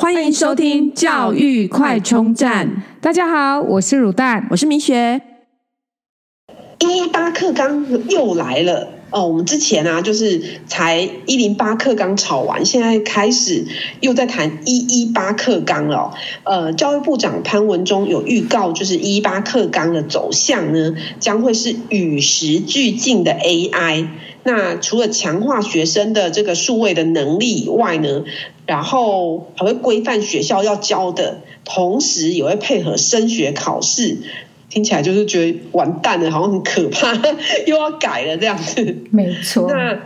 欢迎收听教育快充站。大家好，我是乳蛋，我是明雪。一一八课纲又来了哦！我们之前啊，就是才一零八课纲吵完，现在开始又在谈一一八课纲了。呃，教育部长潘文忠有预告，就是一一八课纲的走向呢，将会是与时俱进的 AI。那除了强化学生的这个数位的能力以外呢，然后还会规范学校要教的，同时也会配合升学考试。听起来就是觉得完蛋了，好像很可怕，又要改了这样子。没错。那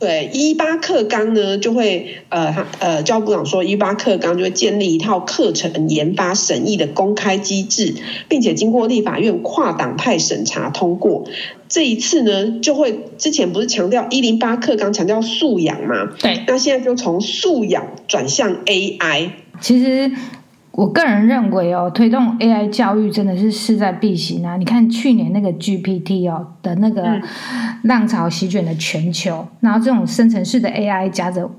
对一八课纲呢，就会呃，他呃，教育部长说一八课纲就会建立一套课程研发审议的公开机制，并且经过立法院跨党派审查通过。这一次呢，就会之前不是强调一零八课纲强调素养吗？对。那现在就从素养转向 AI。其实。我个人认为哦，推动 AI 教育真的是势在必行啊！你看去年那个 GPT 哦的那个浪潮席卷了全球，然后这种生成式的 AI 夹着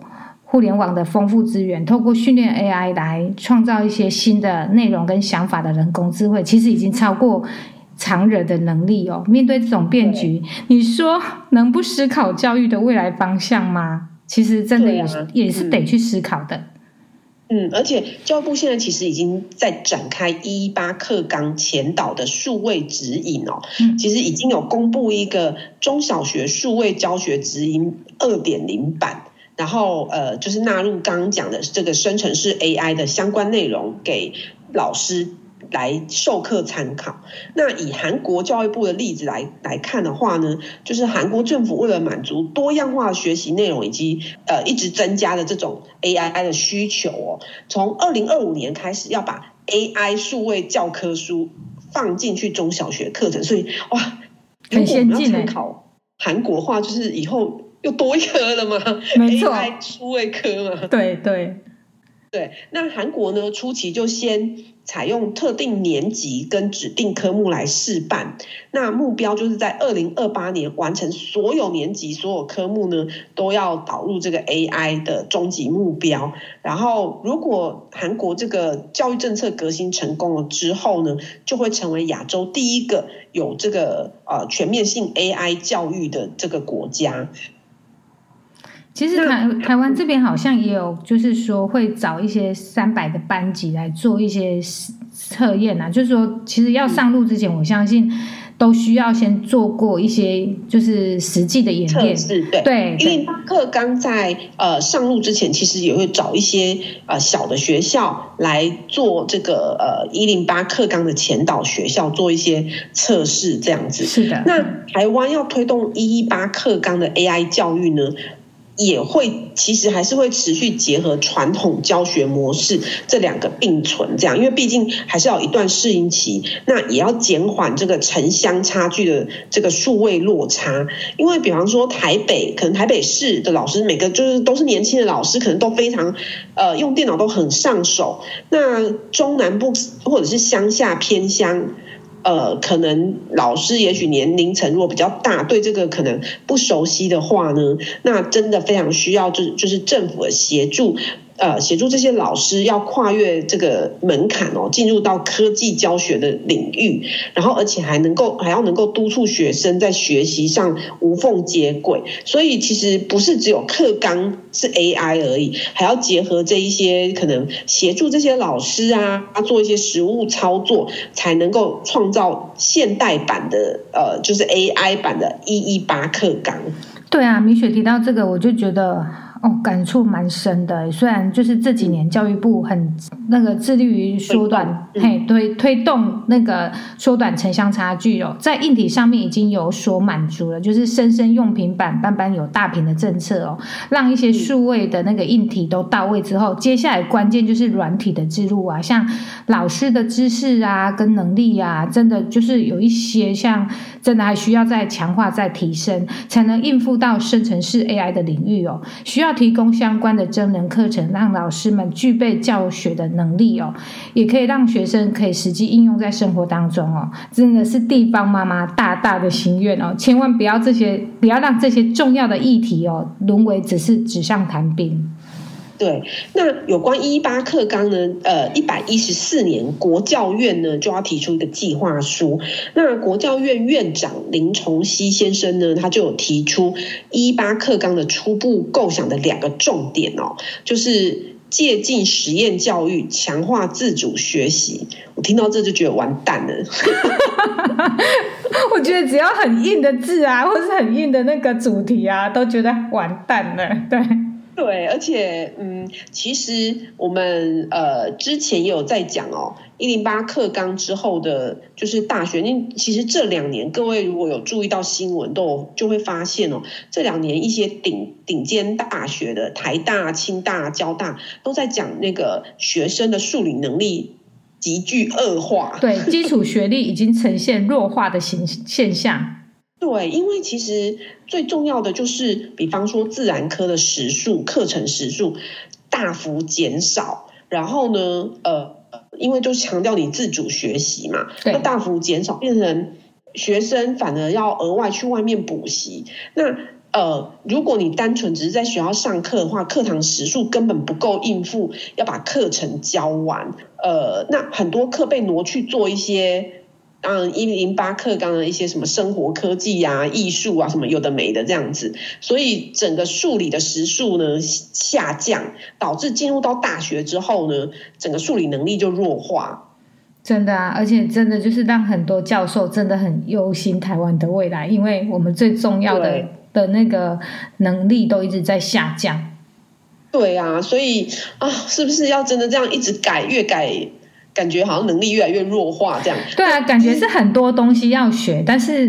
互联网的丰富资源，透过训练 AI 来创造一些新的内容跟想法的人工智慧，其实已经超过常人的能力哦。面对这种变局，你说能不思考教育的未来方向吗？其实真的也是也是得去思考的。嗯，而且教育部现在其实已经在展开一一八课纲前导的数位指引哦，其实已经有公布一个中小学数位教学指引二点零版，然后呃，就是纳入刚刚讲的这个生成式 AI 的相关内容给老师。来授课参考。那以韩国教育部的例子来来看的话呢，就是韩国政府为了满足多样化的学习内容以及呃一直增加的这种 AI 的需求哦，从二零二五年开始要把 AI 数位教科书放进去中小学课程，所以哇，很先进。参考韩国话就是以后又多一科了吗？没错，AI 数位科嘛。对对对，那韩国呢，初期就先。采用特定年级跟指定科目来试办，那目标就是在二零二八年完成所有年级所有科目呢，都要导入这个 AI 的终极目标。然后，如果韩国这个教育政策革新成功了之后呢，就会成为亚洲第一个有这个呃全面性 AI 教育的这个国家。其实台台湾这边好像也有，就是说会找一些三百的班级来做一些测验啊。就是说，其实要上路之前，我相信都需要先做过一些就是实际的演练。是，对对。因为课纲在呃上路之前，其实也会找一些呃小的学校来做这个呃一零八课纲的前导学校做一些测试，这样子。是的。那台湾要推动一一八课纲的 AI 教育呢？也会其实还是会持续结合传统教学模式这两个并存，这样，因为毕竟还是要一段适应期，那也要减缓这个城乡差距的这个数位落差。因为比方说台北，可能台北市的老师每个就是都是年轻的老师，可能都非常呃用电脑都很上手。那中南部或者是乡下偏乡。呃，可能老师也许年龄层如果比较大，对这个可能不熟悉的话呢，那真的非常需要就是就是政府的协助。呃，协助这些老师要跨越这个门槛哦，进入到科技教学的领域，然后而且还能够还要能够督促学生在学习上无缝接轨。所以其实不是只有课纲是 AI 而已，还要结合这一些可能协助这些老师啊，做一些实务操作，才能够创造现代版的呃，就是 AI 版的一一八课纲。对啊，米雪提到这个，我就觉得。哦，感触蛮深的。虽然就是这几年教育部很那个致力于缩短，嘿推推动那个缩短城乡差距哦，在硬体上面已经有所满足了，就是生生用平板，班班有大屏的政策哦，让一些数位的那个硬体都到位之后，接下来关键就是软体的置入啊，像老师的知识啊跟能力啊，真的就是有一些像真的还需要再强化再提升，才能应付到生成式 AI 的领域哦，需要。提供相关的真人课程，让老师们具备教学的能力哦，也可以让学生可以实际应用在生活当中哦。真的是地方妈妈大大的心愿哦，千万不要这些，不要让这些重要的议题哦，沦为只是纸上谈兵。对，那有关一八课纲呢？呃，一百一十四年国教院呢就要提出一个计划书。那国教院院长林崇熙先生呢，他就有提出一八课纲的初步构想的两个重点哦，就是借镜实验教育，强化自主学习。我听到这就觉得完蛋了。我觉得只要很硬的字啊，或是很硬的那个主题啊，都觉得完蛋了。对。对，而且嗯，其实我们呃之前也有在讲哦，一零八课纲之后的，就是大学。那其实这两年，各位如果有注意到新闻，都就会发现哦，这两年一些顶顶尖大学的台大、清大、交大都在讲那个学生的数理能力急剧恶化，对，基础学历已经呈现弱化的形现象。对，因为其实最重要的就是，比方说自然科的时数、课程时数大幅减少，然后呢，呃，因为就强调你自主学习嘛，那大幅减少，变成学生反而要额外去外面补习。那呃，如果你单纯只是在学校上课的话，课堂时数根本不够应付，要把课程教完。呃，那很多课被挪去做一些。嗯，一零八课纲的一些什么生活科技啊、艺术啊，什么有的没的这样子，所以整个数理的时数呢下降，导致进入到大学之后呢，整个数理能力就弱化。真的啊，而且真的就是让很多教授真的很忧心台湾的未来，因为我们最重要的的那个能力都一直在下降。对啊，所以啊，是不是要真的这样一直改，越改？感觉好像能力越来越弱化，这样。对啊，感觉是很多东西要学，但是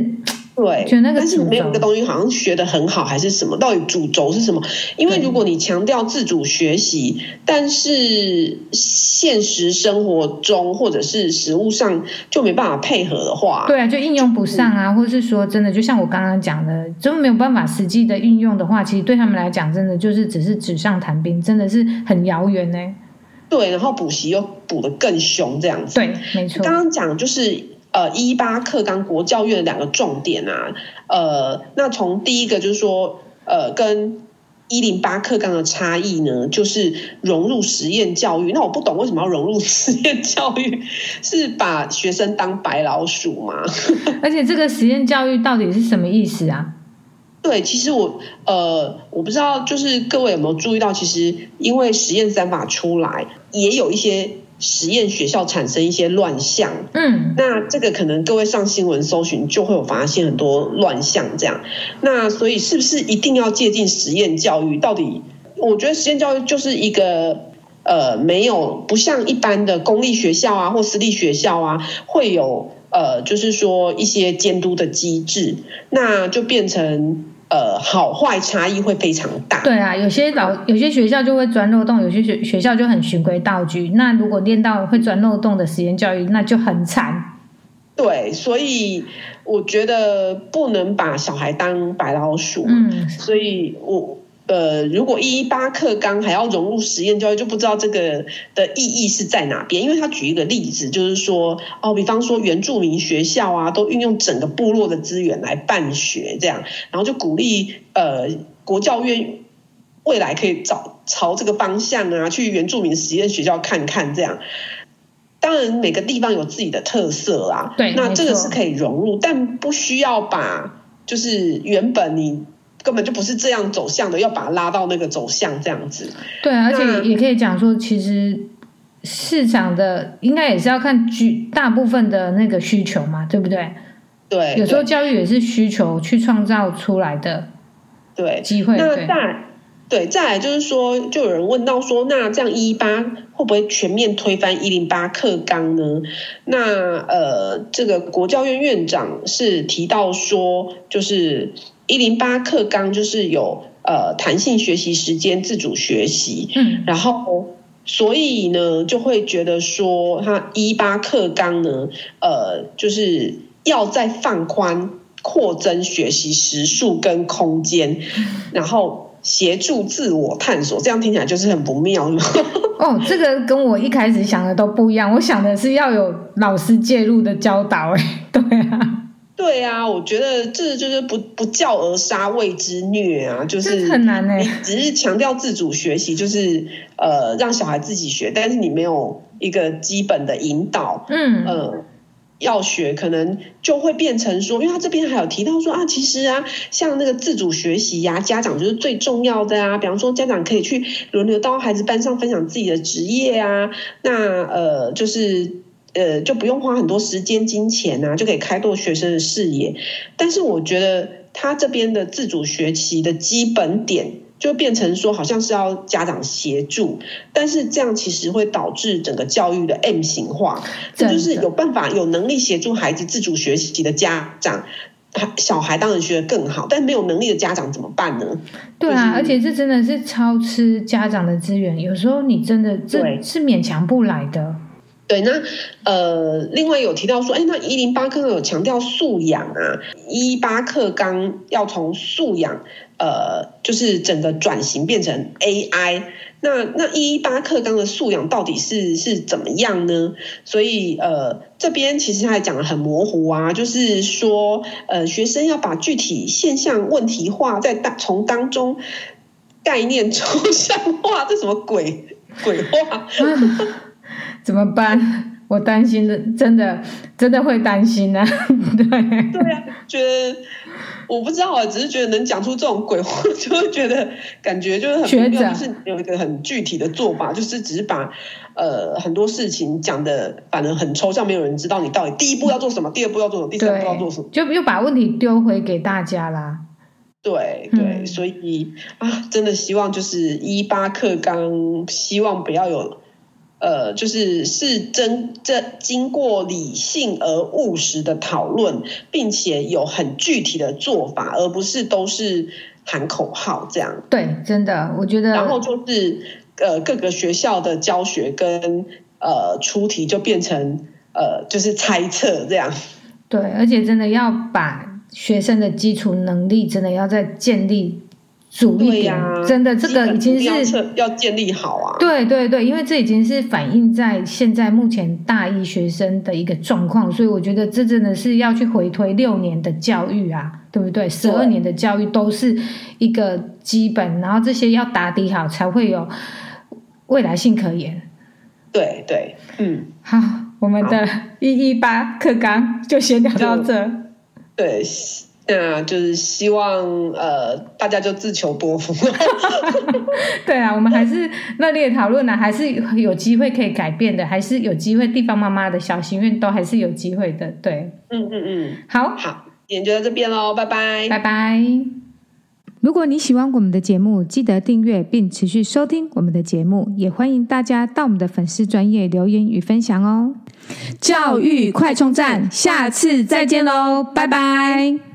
对，就那个，但是没有一个东西好像学得很好，还是什么？到底主轴是什么？因为如果你强调自主学习，但是现实生活中或者是实物上就没办法配合的话，对啊，就应用不上啊，或是说真的，就像我刚刚讲的，就没有办法实际的运用的话，其实对他们来讲，真的就是只是纸上谈兵，真的是很遥远呢。对，然后补习又补得更凶，这样子。对，没错。刚刚讲就是呃，一一八课纲国教院的两个重点啊，呃，那从第一个就是说，呃，跟一零八课纲的差异呢，就是融入实验教育。那我不懂为什么要融入实验教育，是把学生当白老鼠吗？而且这个实验教育到底是什么意思啊？对，其实我呃，我不知道，就是各位有没有注意到，其实因为实验三法出来，也有一些实验学校产生一些乱象。嗯，那这个可能各位上新闻搜寻就会有发现很多乱象这样。那所以是不是一定要借鉴实验教育？到底我觉得实验教育就是一个呃，没有不像一般的公立学校啊或私立学校啊会有。呃，就是说一些监督的机制，那就变成呃好坏差异会非常大。对啊，有些老有些学校就会钻漏洞，有些学学校就很循规蹈矩。那如果练到会钻漏洞的实验教育，那就很惨。对，所以我觉得不能把小孩当白老鼠。嗯，所以我。呃，如果一一八课纲还要融入实验教育，就不知道这个的意义是在哪边。因为他举一个例子，就是说，哦，比方说原住民学校啊，都运用整个部落的资源来办学，这样，然后就鼓励呃国教院未来可以找朝这个方向啊，去原住民实验学校看看，这样。当然，每个地方有自己的特色啊，对，那这个是可以融入，但不需要把就是原本你。根本就不是这样走向的，要把它拉到那个走向这样子。对，而且也可以讲说，其实市场的应该也是要看居大部分的那个需求嘛，对不对？对，有时候教育也是需求去创造出来的，对机会。那再对，再来就是说，就有人问到说，那这样一一八会不会全面推翻一零八课纲呢？那呃，这个国教院院长是提到说，就是。一零八课纲就是有呃弹性学习时间、自主学习，嗯，然后所以呢就会觉得说，它一一八课纲呢，呃，就是要再放宽、扩增学习时数跟空间，然后协助自我探索，这样听起来就是很不妙的。哦，这个跟我一开始想的都不一样，我想的是要有老师介入的教导，哎，对啊。对啊，我觉得这就是不不教而杀谓之虐啊，就是很难哎。你只是强调自主学习，就是呃让小孩自己学，但是你没有一个基本的引导，嗯呃。要学可能就会变成说，因为他这边还有提到说啊，其实啊，像那个自主学习呀、啊，家长就是最重要的啊。比方说，家长可以去轮流到孩子班上分享自己的职业啊，那呃，就是呃，就不用花很多时间金钱啊，就可以开拓学生的视野。但是我觉得他这边的自主学习的基本点。就变成说，好像是要家长协助，但是这样其实会导致整个教育的 M 型化。这就是有办法、有能力协助孩子自主学习的家长，小孩当然学得更好，但没有能力的家长怎么办呢？对啊，而且这真的是超吃家长的资源，有时候你真的这是勉强不来的。对，那呃，另外有提到说，哎，那一零八课有强调素养啊，一八课纲要从素养。呃，就是整个转型变成 AI，那那一一八课纲的素养到底是是怎么样呢？所以呃，这边其实他还讲得很模糊啊，就是说呃，学生要把具体现象问题化，在当从当中概念抽象化，这什么鬼鬼话？怎么办？我担心的，真的真的会担心啊！对对啊，觉得。我不知道啊，只是觉得能讲出这种鬼话，就会觉得感觉就是很妙，就是有一个很具体的做法，就是只是把呃很多事情讲的反正很抽象，没有人知道你到底第一步要做什么，第二步要做什么，第三步要做什么，就又把问题丢回给大家啦。对对，嗯、所以啊，真的希望就是一八克刚，希望不要有。呃，就是是真这经过理性而务实的讨论，并且有很具体的做法，而不是都是喊口号这样。对，真的，我觉得。然后就是呃，各个学校的教学跟呃出题就变成呃，就是猜测这样。对，而且真的要把学生的基础能力真的要再建立。主一点，啊、真的这个已经是要，要建立好啊。对对对，因为这已经是反映在现在目前大一学生的一个状况，所以我觉得这真的是要去回推六年的教育啊，对不对？十二年的教育都是一个基本，然后这些要打底好，才会有未来性可言。对对，嗯，好，我们的一一八课纲就先聊到这。对。那就是希望呃，大家就自求多福。对啊，我们还是热烈讨论呢，还是有机会可以改变的，还是有机会。地方妈妈的小心愿都还是有机会的。对，嗯嗯嗯，好，好，今天就到这边喽，拜拜，拜拜。如果你喜欢我们的节目，记得订阅并持续收听我们的节目，也欢迎大家到我们的粉丝专业留言与分享哦。教育快充站，下次再见喽，拜拜。